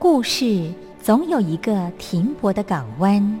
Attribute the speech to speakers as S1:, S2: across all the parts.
S1: 故事总有一个停泊的港湾。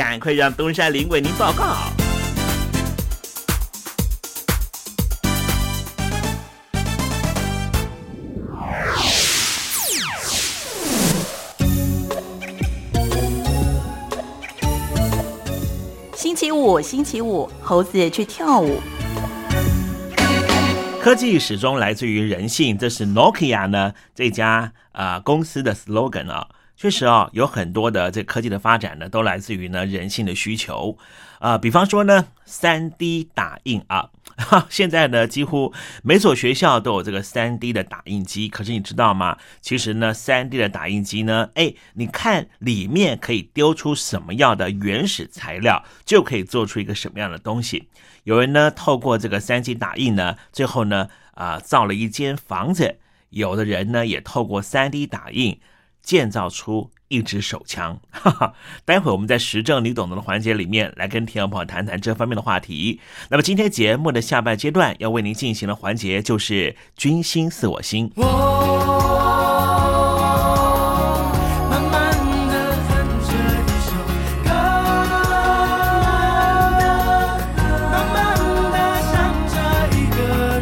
S2: 赶快让东山林为您报告。
S3: 星期五，星期五，猴子去跳舞。
S2: 科技始终来自于人性，这是 Nokia 呢这家啊、呃、公司的 slogan 啊。确实啊，有很多的这科技的发展呢，都来自于呢人性的需求，啊、比方说呢，三 D 打印啊，哈，现在呢几乎每所学校都有这个三 D 的打印机。可是你知道吗？其实呢，三 D 的打印机呢，哎，你看里面可以丢出什么样的原始材料，就可以做出一个什么样的东西。有人呢透过这个三 D 打印呢，最后呢啊、造了一间房子。有的人呢也透过三 D 打印。建造出一支手枪，哈哈！待会我们在实证你懂得的环节里面来跟听众朋友谈谈这方面的话题。那么今天节目的下半阶段要为您进行的环节就是“君心似我心”。
S4: 慢慢地哼着一首歌，慢慢地想着一个人。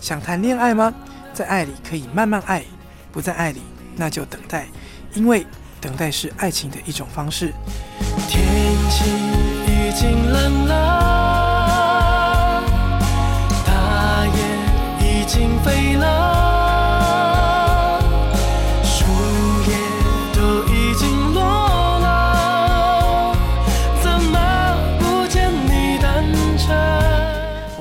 S5: 想谈恋爱吗？在爱里可以慢慢爱，不在爱里那就等待，因为等待是爱情的一种方式。
S4: 天气已经冷了，大雁已经飞了，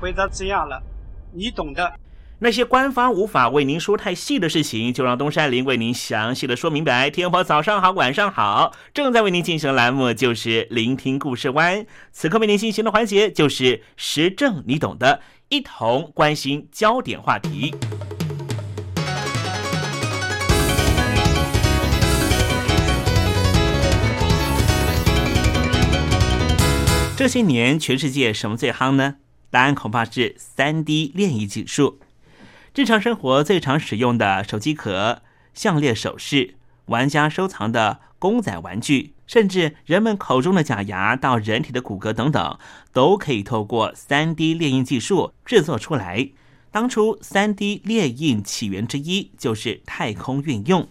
S6: 回答这样了，你懂的。
S2: 那些官方无法为您说太细的事情，就让东山林为您详细的说明白。天婆早上好，晚上好，正在为您进行的栏目就是聆听故事湾。此刻为您进行的环节就是时政，你懂的，一同关心焦点话题。这些年，全世界什么最夯呢？答案恐怕是三 D 炼艺技术。日常生活最常使用的手机壳、项链首饰、玩家收藏的公仔玩具，甚至人们口中的假牙到人体的骨骼等等，都可以透过三 D 列印技术制作出来。当初三 D 列印起源之一就是太空运用，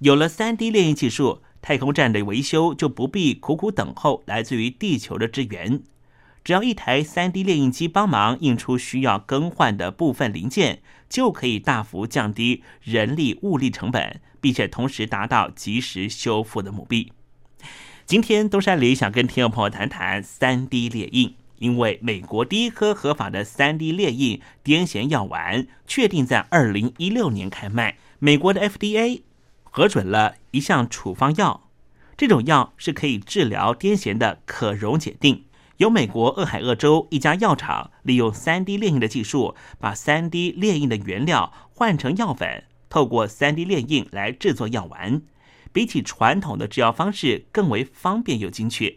S2: 有了三 D 炼印技术，太空站的维修就不必苦苦等候来自于地球的支援。只要一台三 D 列印机帮忙印出需要更换的部分零件，就可以大幅降低人力物力成本，并且同时达到及时修复的目的。今天东山里想跟听众朋友谈谈三 D 列印，因为美国第一颗合法的三 D 列印癫痫药丸确定在二零一六年开卖，美国的 FDA 核准了一项处方药，这种药是可以治疗癫痫的可溶解定。由美国俄亥俄州一家药厂利用 3D 列印的技术，把 3D 列印的原料换成药粉，透过 3D 列印来制作药丸，比起传统的制药方式更为方便又精确。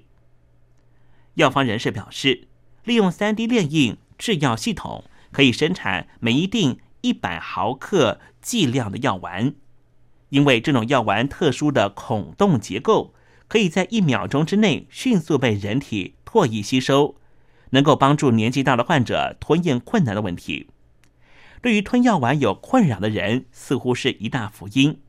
S2: 药方人士表示，利用 3D 列印制药系统，可以生产每一定100毫克剂量的药丸，因为这种药丸特殊的孔洞结构。可以在一秒钟之内迅速被人体唾液吸收，能够帮助年纪大的患者吞咽困难的问题。对于吞药丸有困扰的人，似乎是一大福音。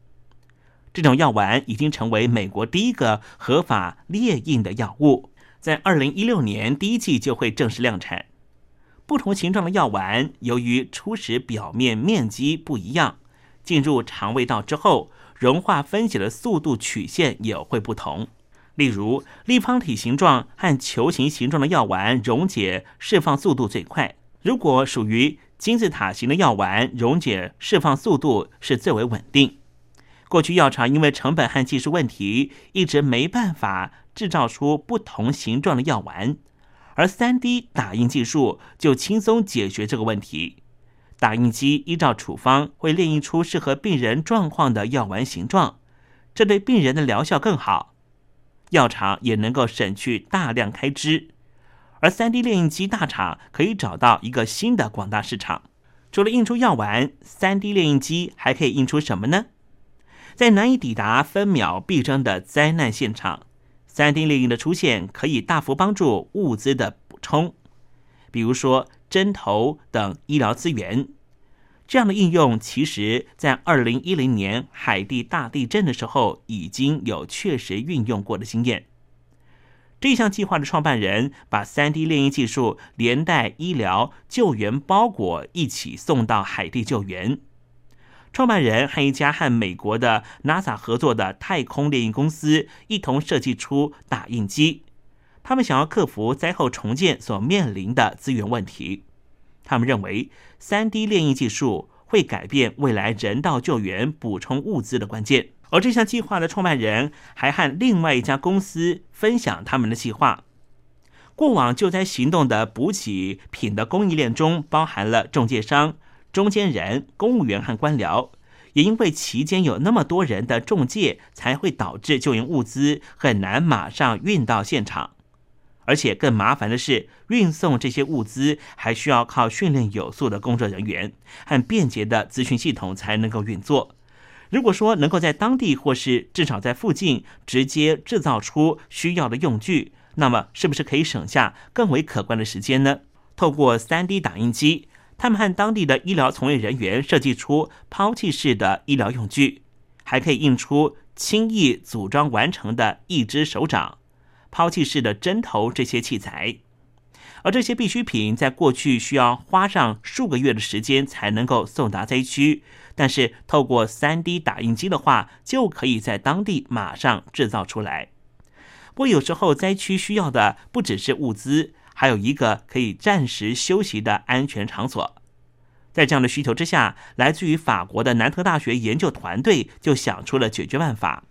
S2: 这种药丸已经成为美国第一个合法列印的药物，在二零一六年第一季就会正式量产。不同形状的药丸，由于初始表面面积不一样，进入肠胃道之后。融化分解的速度曲线也会不同，例如立方体形状和球形形状的药丸溶解释放速度最快。如果属于金字塔形的药丸，溶解释放速度是最为稳定。过去药厂因为成本和技术问题，一直没办法制造出不同形状的药丸，而三 D 打印技术就轻松解决这个问题。打印机依照处方会列印出适合病人状况的药丸形状，这对病人的疗效更好，药厂也能够省去大量开支。而三 D 列印机大厂可以找到一个新的广大市场。除了印出药丸，三 D 列印机还可以印出什么呢？在难以抵达分秒必争的灾难现场，三 D 列印的出现可以大幅帮助物资的补充，比如说。针头等医疗资源，这样的应用，其实在二零一零年海地大地震的时候，已经有确实运用过的经验。这项计划的创办人把三 D 列印技术连带医疗救援包裹一起送到海地救援。创办人和一家和美国的 NASA 合作的太空猎印公司一同设计出打印机。他们想要克服灾后重建所面临的资源问题。他们认为，3D 炼印技术会改变未来人道救援补充物资的关键。而这项计划的创办人还和另外一家公司分享他们的计划。过往救灾行动的补给品的供应链中，包含了中介商、中间人、公务员和官僚。也因为期间有那么多人的中介，才会导致救援物资很难马上运到现场。而且更麻烦的是，运送这些物资还需要靠训练有素的工作人员和便捷的资讯系统才能够运作。如果说能够在当地或是至少在附近直接制造出需要的用具，那么是不是可以省下更为可观的时间呢？透过 3D 打印机，他们和当地的医疗从业人员设计出抛弃式的医疗用具，还可以印出轻易组装完成的一只手掌。抛弃式的针头这些器材，而这些必需品在过去需要花上数个月的时间才能够送达灾区，但是透过 3D 打印机的话，就可以在当地马上制造出来。不过有时候灾区需要的不只是物资，还有一个可以暂时休息的安全场所。在这样的需求之下，来自于法国的南特大学研究团队就想出了解决办法。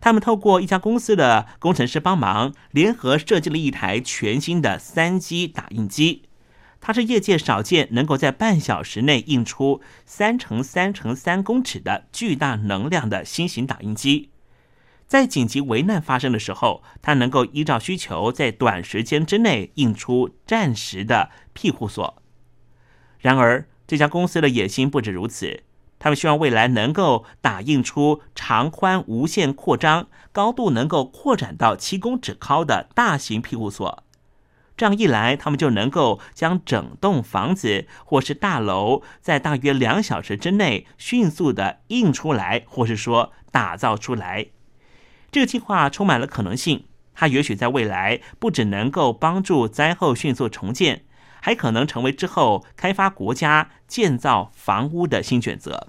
S2: 他们透过一家公司的工程师帮忙，联合设计了一台全新的三 D 打印机。它是业界少见能够在半小时内印出三乘三乘三公尺的巨大能量的新型打印机。在紧急危难发生的时候，它能够依照需求在短时间之内印出暂时的庇护所。然而，这家公司的野心不止如此，他们希望未来能够打印出长宽无限扩张、高度能够扩展到七公尺高的大型庇护所。这样一来，他们就能够将整栋房子或是大楼在大约两小时之内迅速的印出来，或是说打造出来。这个计划充满了可能性，它也许在未来不只能够帮助灾后迅速重建，还可能成为之后开发国家建造房屋的新选择。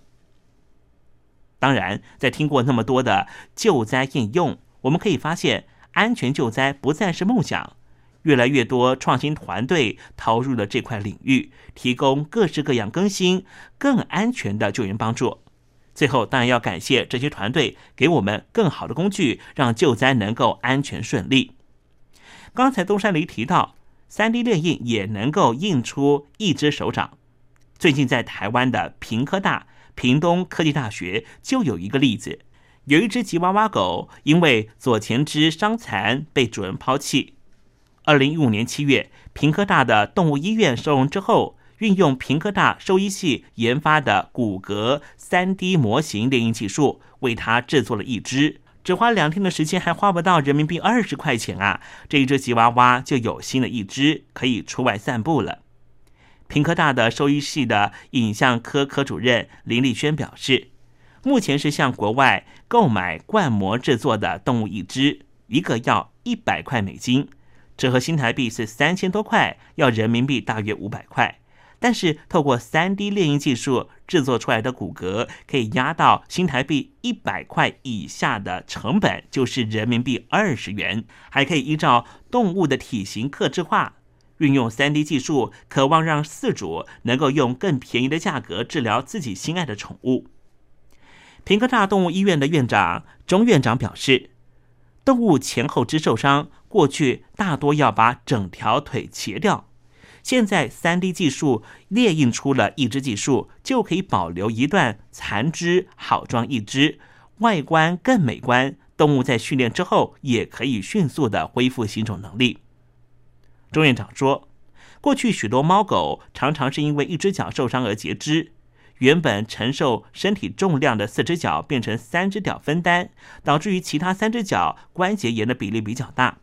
S2: 当然，在听过那么多的救灾应用，我们可以发现，安全救灾不再是梦想。越来越多创新团队投入了这块领域，提供各式各样更新、更安全的救援帮助。最后，当然要感谢这些团队给我们更好的工具，让救灾能够安全顺利。刚才东山里提到，三 D 列印也能够印出一只手掌。最近在台湾的平科大、屏东科技大学就有一个例子，有一只吉娃娃狗因为左前肢伤残被主人抛弃。二零一五年七月，平科大的动物医院收容之后，运用平科大兽医系研发的骨骼三 D 模型列印技术，为它制作了一只，只花两天的时间，还花不到人民币二十块钱啊！这一只吉娃娃就有新的一只，可以出外散步了。平科大的兽医系的影像科科主任林立轩表示，目前是向国外购买灌模制作的动物一只，一个要一百块美金。折合新台币是三千多块，要人民币大约五百块。但是透过三 D 列印技术制作出来的骨骼，可以压到新台币一百块以下的成本，就是人民币二十元。还可以依照动物的体型克制化，运用三 D 技术，渴望让饲主能够用更便宜的价格治疗自己心爱的宠物。平科大动物医院的院长钟院长表示。动物前后肢受伤，过去大多要把整条腿切掉，现在三 D 技术列印出了一只技术，就可以保留一段残肢，好装一只，外观更美观。动物在训练之后，也可以迅速的恢复行走能力。钟院长说，过去许多猫狗常常是因为一只脚受伤而截肢。原本承受身体重量的四只脚变成三只脚分担，导致于其他三只脚关节炎的比例比较大。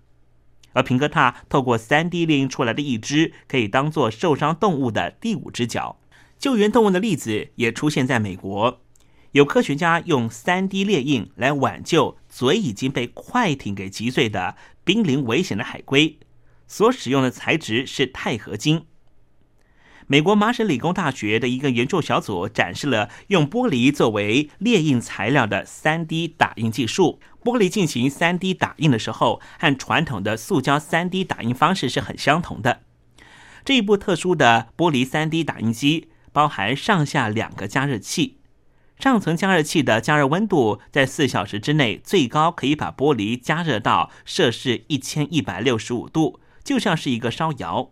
S2: 而平哥塔透过 3D 列印出来的一只，可以当做受伤动物的第五只脚。救援动物的例子也出现在美国，有科学家用 3D 列印来挽救嘴已经被快艇给击碎的濒临危险的海龟，所使用的材质是钛合金。美国麻省理工大学的一个研究小组展示了用玻璃作为列印材料的 3D 打印技术。玻璃进行 3D 打印的时候，和传统的塑胶 3D 打印方式是很相同的。这一部特殊的玻璃 3D 打印机包含上下两个加热器，上层加热器的加热温度在四小时之内最高可以把玻璃加热到摄氏一千一百六十五度，就像是一个烧窑。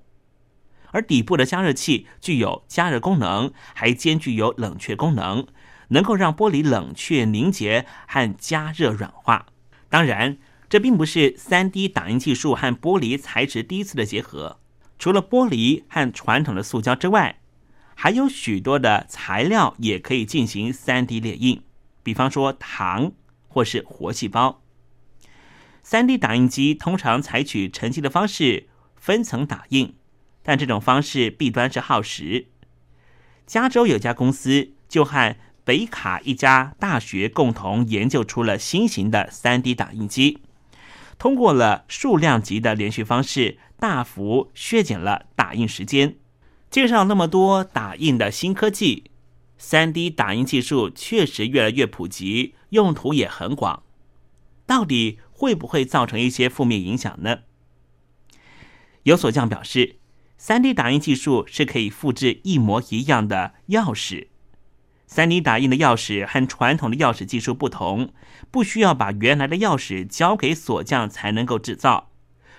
S2: 而底部的加热器具有加热功能，还兼具有冷却功能，能够让玻璃冷却凝结和加热软化。当然，这并不是三 D 打印技术和玻璃材质第一次的结合。除了玻璃和传统的塑胶之外，还有许多的材料也可以进行三 D 列印，比方说糖或是活细胞。三 D 打印机通常采取沉积的方式分层打印。但这种方式弊端是耗时。加州有家公司就和北卡一家大学共同研究出了新型的 3D 打印机，通过了数量级的连续方式，大幅削减了打印时间。介绍那么多打印的新科技，3D 打印技术确实越来越普及，用途也很广。到底会不会造成一些负面影响呢？有所匠表示。三 D 打印技术是可以复制一模一样的钥匙。三 D 打印的钥匙和传统的钥匙技术不同，不需要把原来的钥匙交给锁匠才能够制造。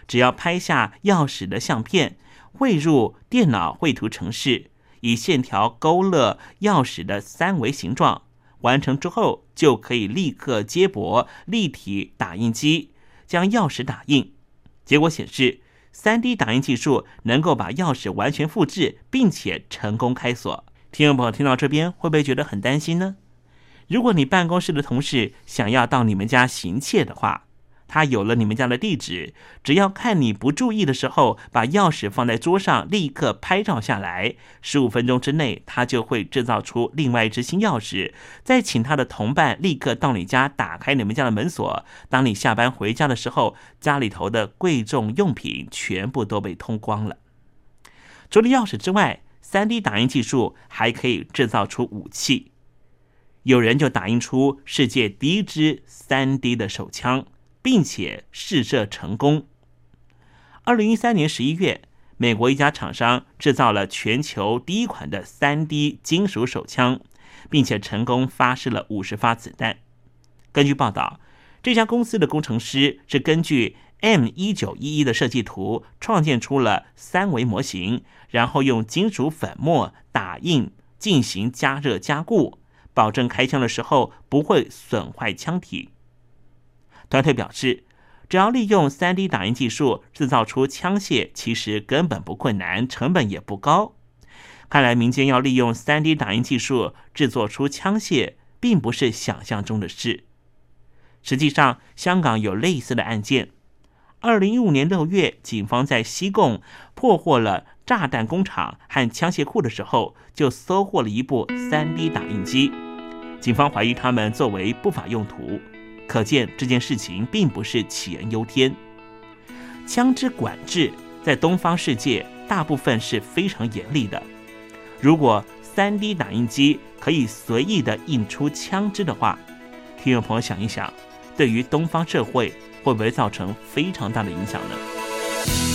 S2: 只要拍下钥匙的相片，汇入电脑绘图程式，以线条勾勒钥匙的三维形状，完成之后就可以立刻接驳立体打印机将钥匙打印。结果显示。3D 打印技术能够把钥匙完全复制，并且成功开锁。听众朋友听到这边，会不会觉得很担心呢？如果你办公室的同事想要到你们家行窃的话，他有了你们家的地址，只要看你不注意的时候，把钥匙放在桌上，立刻拍照下来，十五分钟之内，他就会制造出另外一只新钥匙，再请他的同伴立刻到你家打开你们家的门锁。当你下班回家的时候，家里头的贵重用品全部都被偷光了。除了钥匙之外，三 D 打印技术还可以制造出武器。有人就打印出世界第一支三 D 的手枪，并且试射成功。二零一三年十一月，美国一家厂商制造了全球第一款的三 D 金属手枪，并且成功发射了五十发子弹。根据报道，这家公司的工程师是根据 M 一九一一的设计图创建出了三维模型，然后用金属粉末打印进行加热加固。保证开枪的时候不会损坏枪体。团队表示，只要利用 3D 打印技术制造出枪械，其实根本不困难，成本也不高。看来民间要利用 3D 打印技术制作出枪械，并不是想象中的事。实际上，香港有类似的案件。二零一五年六月，警方在西贡破获了炸弹工厂和枪械库的时候，就搜获了一部 3D 打印机。警方怀疑他们作为不法用途，可见这件事情并不是杞人忧天。枪支管制在东方世界大部分是非常严厉的。如果 3D 打印机可以随意的印出枪支的话，听众朋友想一想，对于东方社会会不会造成非常大的影响呢？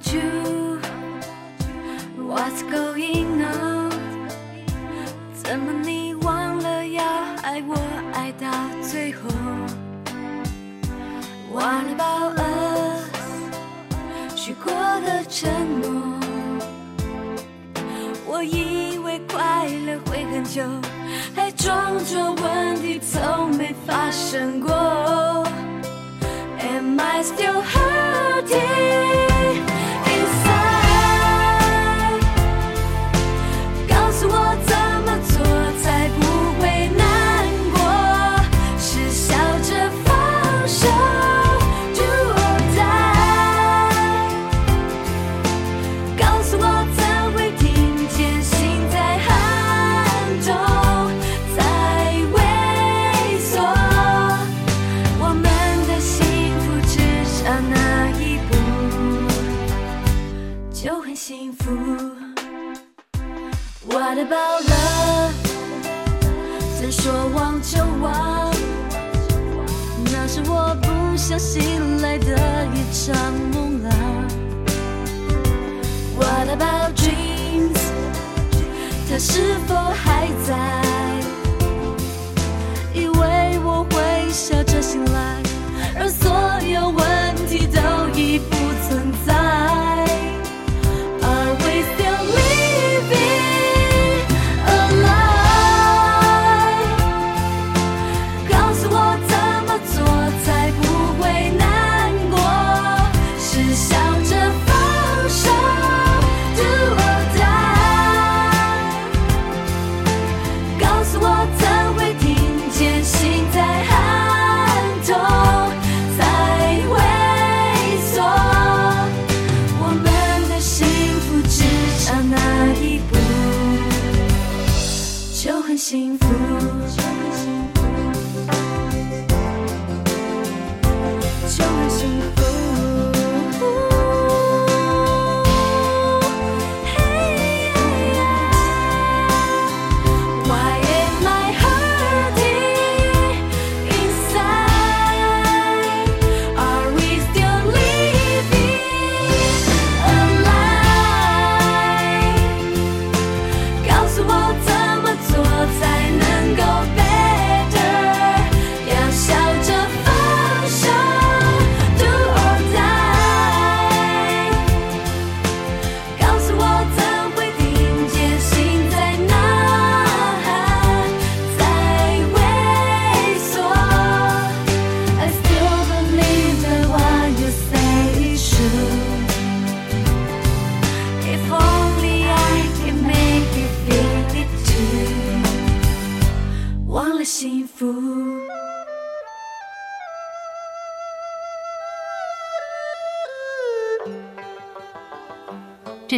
S7: About you?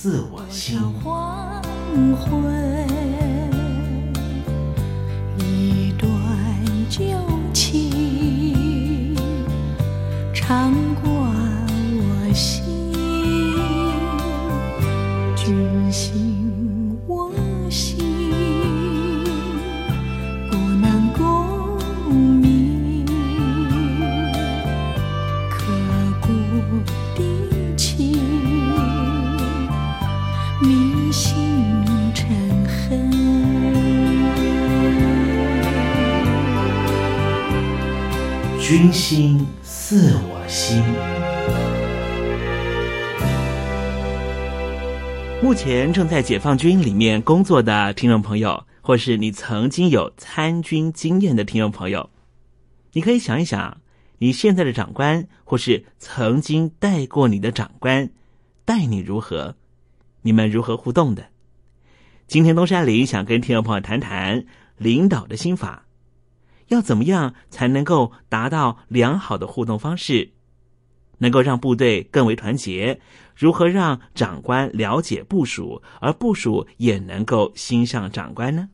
S2: 似我心。心似我心。目前正在解放军里面工作的听众朋友，或是你曾经有参军经验的听众朋友，你可以想一想，你现在的长官，或是曾经带过你的长官，待你如何？你们如何互动的？今天东山林想跟听众朋友谈谈领导的心法，要怎么样才能够达到良好的互动方式，能够让部队更为团结？如何让长官了解部署，而部署也能够欣赏长官呢？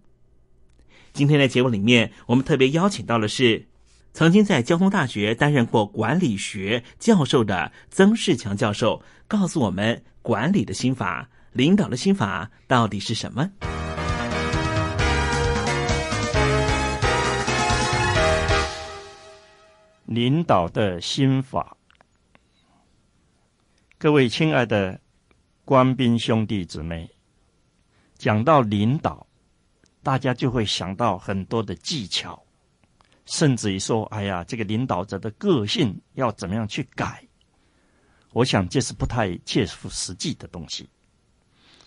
S2: 今天的节目里面，我们特别邀请到的是曾经在交通大学担任过管理学教授的曾仕强教授，告诉我们管理的心法。领导的心法到底是什么？
S8: 领导的心法，各位亲爱的官兵兄弟姊妹，讲到领导，大家就会想到很多的技巧，甚至于说：“哎呀，这个领导者的个性要怎么样去改？”我想这是不太切合实际的东西。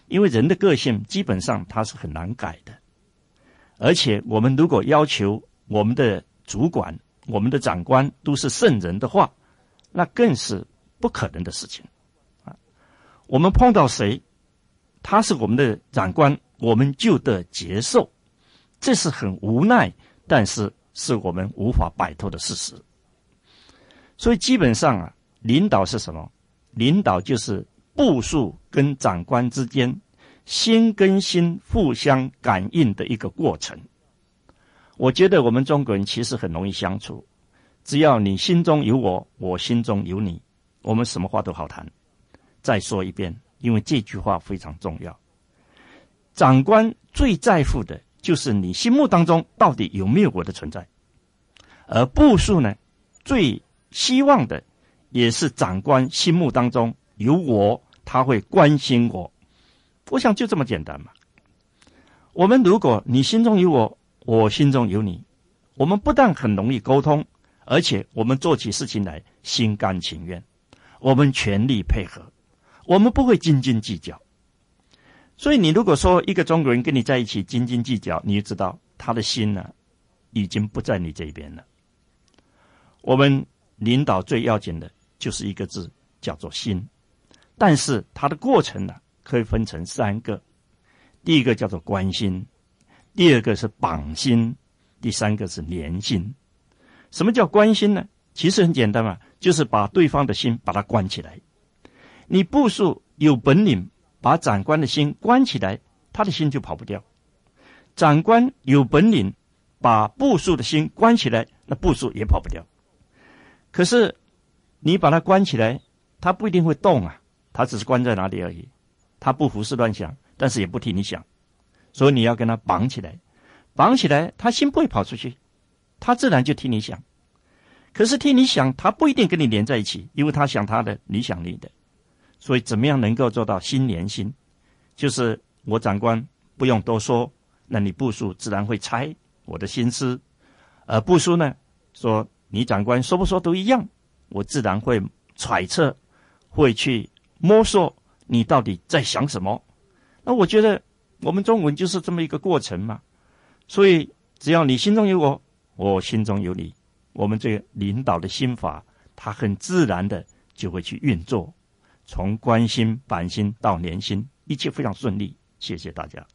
S8: 因为人的个性基本上他是很难改的，而且我们如果要求我们的主管、我们的长官都是圣人的话，那更是不可能的事情啊！我们碰到谁，他是我们的长官，我们就得接受，这是很无奈，但是是我们无法摆脱的事实。所以基本上啊，领导是什么？领导就是部署。跟长官之间心跟心互相感应的一个过程，我觉得我们中国人其实很容易相处，只要你心中有我，我心中有你，我们什么话都好谈。再说一遍，因为这句话非常重要。长官最在乎的就是你心目当中到底有没有我的存在，而部署呢，最希望的也是长官心目当中有我。他会关心我，我想就这么简单嘛。我们如果你心中有我，我心中有你，我们不但很容易沟通，而且我们做起事情来心甘情愿，我们全力配合，我们不会斤斤计较。所以，你如果说一个中国人跟你在一起斤斤计较，你就知道他的心呢，已经不在你这边了。我们领导最要紧的就是一个字，叫做心。但是它的过程呢，可以分成三个：第一个叫做关心，第二个是绑心，第三个是连心。什么叫关心呢？其实很简单嘛，就是把对方的心把它关起来。你部署有本领把长官的心关起来，他的心就跑不掉；长官有本领把部署的心关起来，那部署也跑不掉。可是你把它关起来，他不一定会动啊。他只是关在哪里而已，他不胡思乱想，但是也不替你想，所以你要跟他绑起来，绑起来，他心不会跑出去，他自然就替你想。可是替你想，他不一定跟你连在一起，因为他想他的，你想你的。所以，怎么样能够做到心连心？就是我长官不用多说，那你部署自然会猜我的心思；而部署呢，说你长官说不说都一样，我自然会揣测，会去摸索你到底在想什么。那我觉得我们中文就是这么一个过程嘛。所以，只要你心中有我，我心中有你，我们这个领导的心法，他很自然的就会去运作。从关心、板心到连心，一切非常顺利。谢谢大家。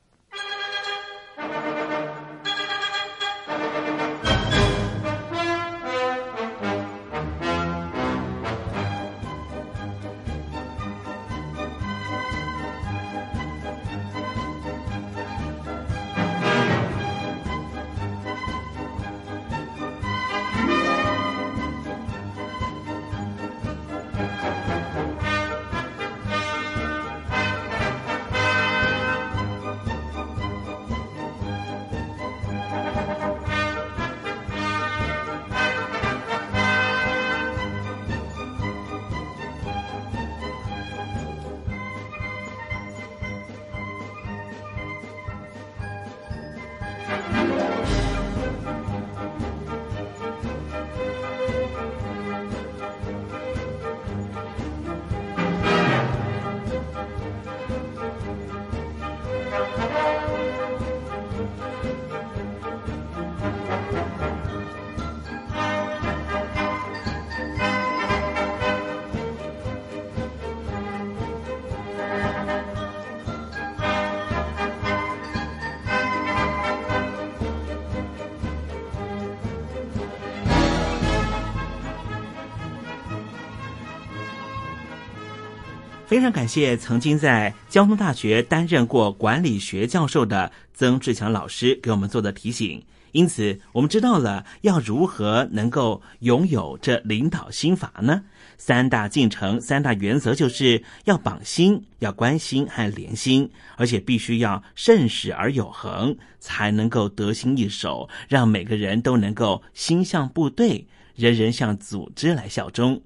S2: 非常感谢曾经在交通大学担任过管理学教授的曾志强老师给我们做的提醒。因此，我们知道了要如何能够拥有这领导心法呢？三大进程、三大原则就是要绑心、要关心和连心，而且必须要慎始而有恒，才能够得心应手，让每个人都能够心向部队，人人向组织来效忠。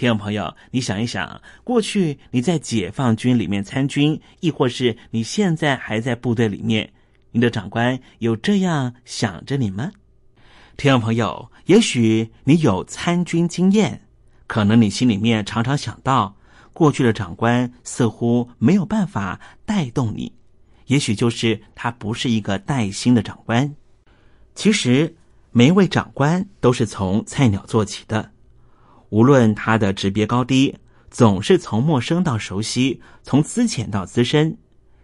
S2: 听众朋友，你想一想，过去你在解放军里面参军，亦或是你现在还在部队里面，你的长官有这样想着你吗？听众朋友，也许你有参军经验，可能你心里面常常想到，过去的长官似乎没有办法带动你，也许就是他不是一个带薪的长官。其实，每一位长官都是从菜鸟做起的。无论他的职别高低，总是从陌生到熟悉，从资浅到资深。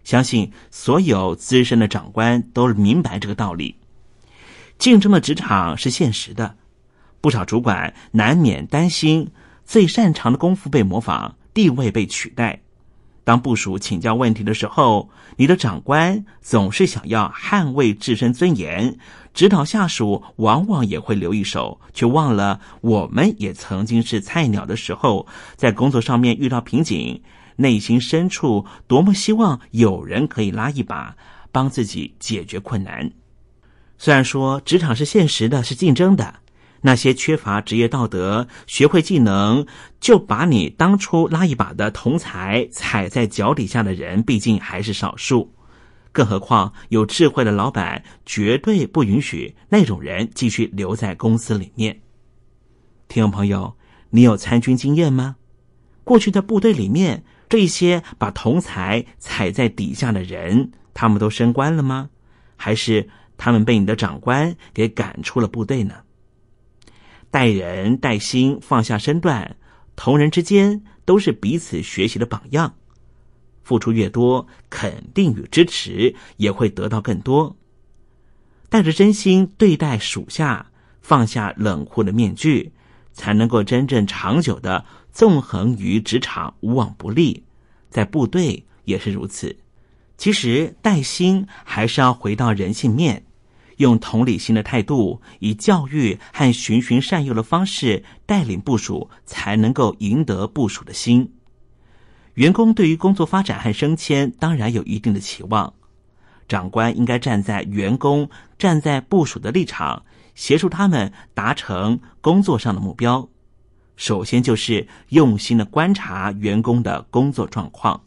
S2: 相信所有资深的长官都明白这个道理。竞争的职场是现实的，不少主管难免担心最擅长的功夫被模仿，地位被取代。当部署请教问题的时候，你的长官总是想要捍卫自身尊严。指导下属往往也会留一手，却忘了我们也曾经是菜鸟的时候，在工作上面遇到瓶颈，内心深处多么希望有人可以拉一把，帮自己解决困难。虽然说职场是现实的，是竞争的，那些缺乏职业道德、学会技能就把你当初拉一把的同才踩在脚底下的人，毕竟还是少数。更何况，有智慧的老板绝对不允许那种人继续留在公司里面。听众朋友，你有参军经验吗？过去的部队里面，这些把同才踩在底下的人，他们都升官了吗？还是他们被你的长官给赶出了部队呢？带人带心，放下身段，同人之间都是彼此学习的榜样。付出越多，肯定与支持也会得到更多。带着真心对待属下，放下冷酷的面具，才能够真正长久的纵横于职场，无往不利。在部队也是如此。其实带心还是要回到人性面，用同理心的态度，以教育和循循善诱的方式带领部署，才能够赢得部署的心。员工对于工作发展和升迁当然有一定的期望，长官应该站在员工、站在部署的立场，协助他们达成工作上的目标。首先就是用心的观察员工的工作状况，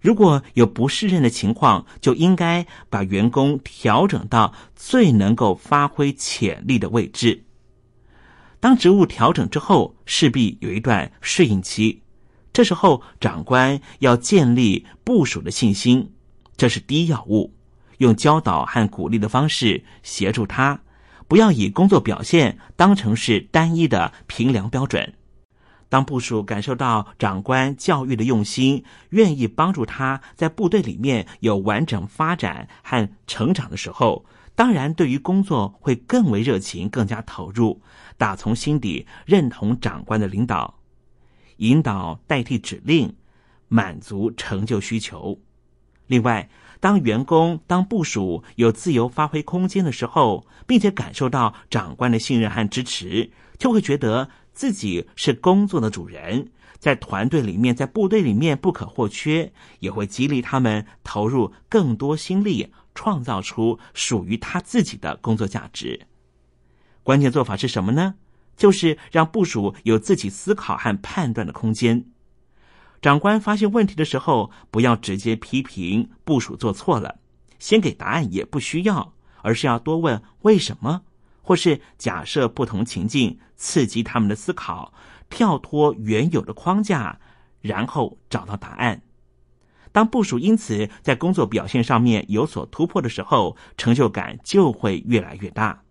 S2: 如果有不适任的情况，就应该把员工调整到最能够发挥潜力的位置。当职务调整之后，势必有一段适应期，这时候长官要建立部署的信心，这是第一要务。用教导和鼓励的方式协助他。不要以工作表现当成是单一的评量标准。当部属感受到长官教育的用心，愿意帮助他在部队里面有完整发展和成长的时候，当然对于工作会更为热情，更加投入，打从心底认同长官的领导，引导代替指令，满足成就需求。另外。当员工、当部署有自由发挥空间的时候，并且感受到长官的信任和支持，就会觉得自己是工作的主人，在团队里面、在部队里面不可或缺，也会激励他们投入更多心力，创造出属于他自己的工作价值。关键做法是什么呢？就是让部署有自己思考和判断的空间。长官发现问题的时候，不要直接批评部署做错了，先给答案也不需要，而是要多问为什么，或是假设不同情境，刺激他们的思考，跳脱原有的框架，然后找到答案。当部署因此在工作表现上面有所突破的时候，成就感就会越来越大。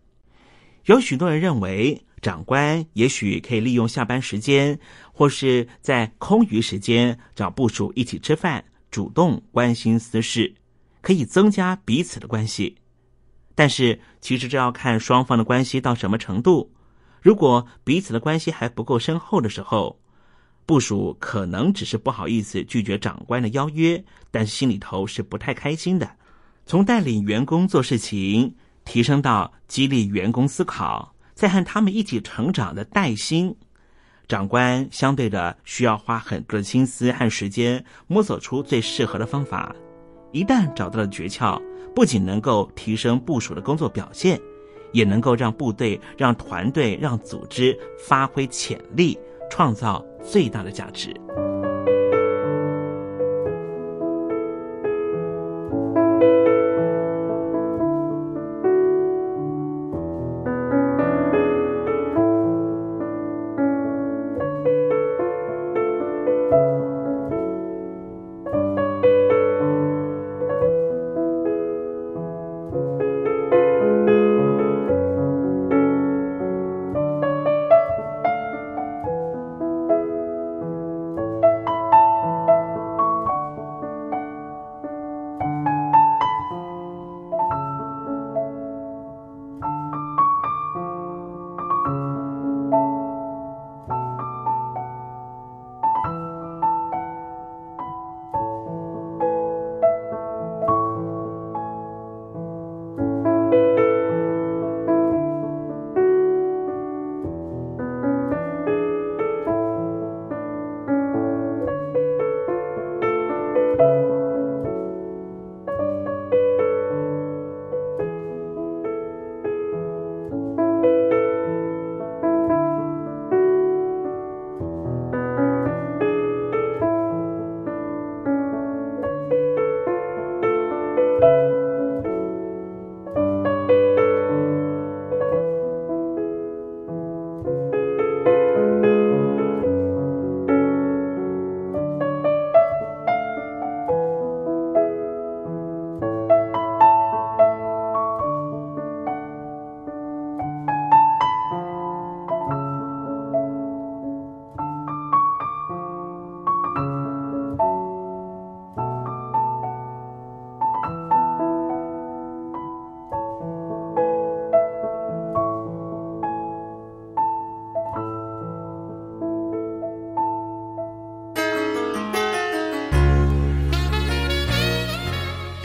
S2: 有许多人认为。长官也许可以利用下班时间，或是在空余时间找部属一起吃饭，主动关心私事，可以增加彼此的关系。但是，其实这要看双方的关系到什么程度。如果彼此的关系还不够深厚的时候，部属可能只是不好意思拒绝长官的邀约，但是心里头是不太开心的。从带领员工做事情，提升到激励员工思考。在和他们一起成长的带薪长官，相对的需要花很多的心思和时间，摸索出最适合的方法。一旦找到了诀窍，不仅能够提升部署的工作表现，也能够让部队、让团队、让组织发挥潜力，创造最大的价值。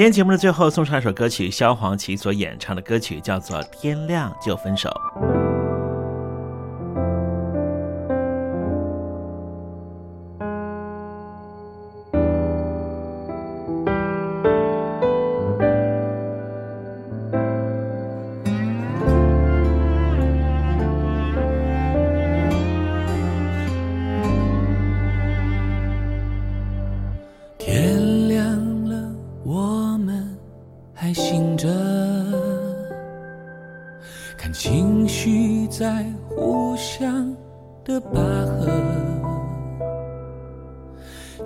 S2: 今天节目的最后送上一首歌曲萧煌奇所演唱的歌曲叫做天亮就分手。
S4: 看情绪在互相的拔河，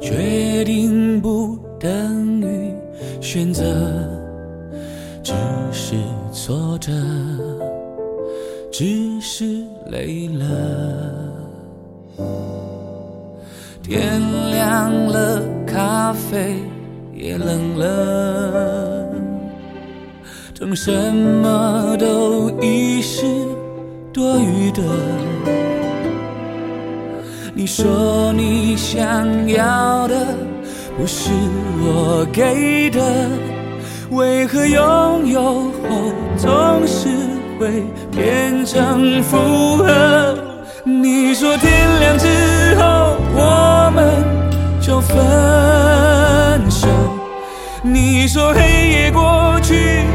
S4: 决定不等于选择，只是挫折，只是累了。天亮了，咖啡也冷了。等什么都已是多余的。你说你想要的不是我给的，为何拥有后总是会变成负荷？你说天亮之后我们就分手。你说黑夜过去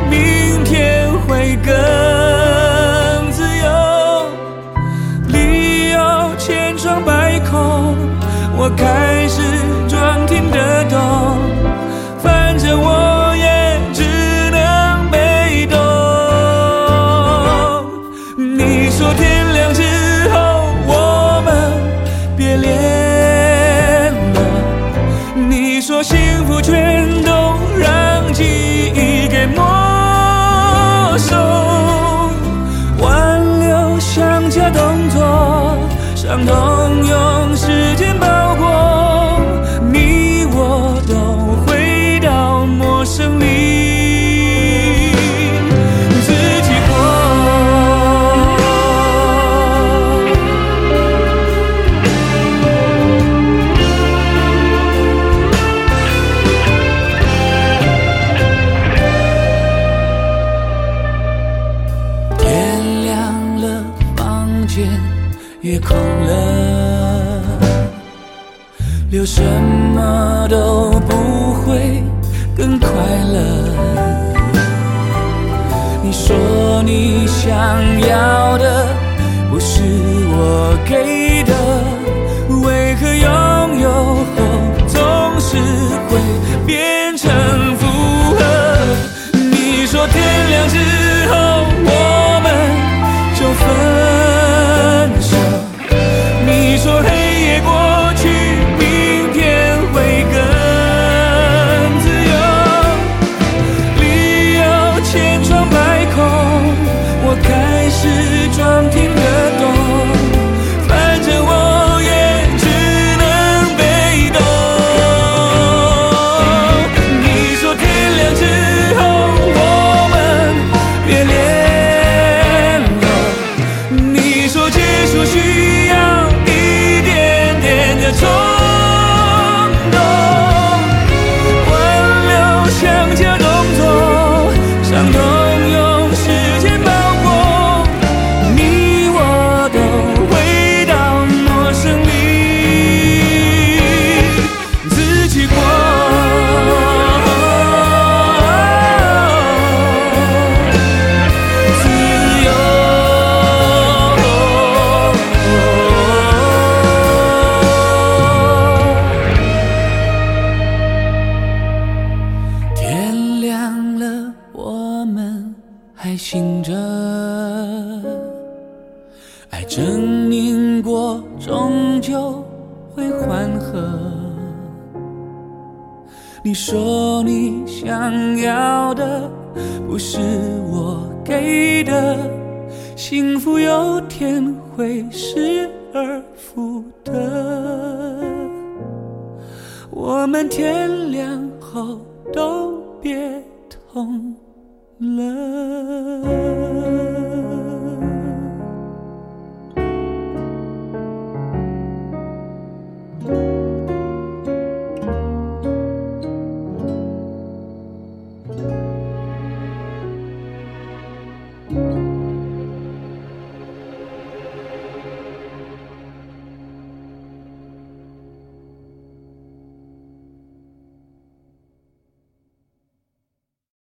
S4: 明天会更自由。理由千疮百孔我开始 좀 더.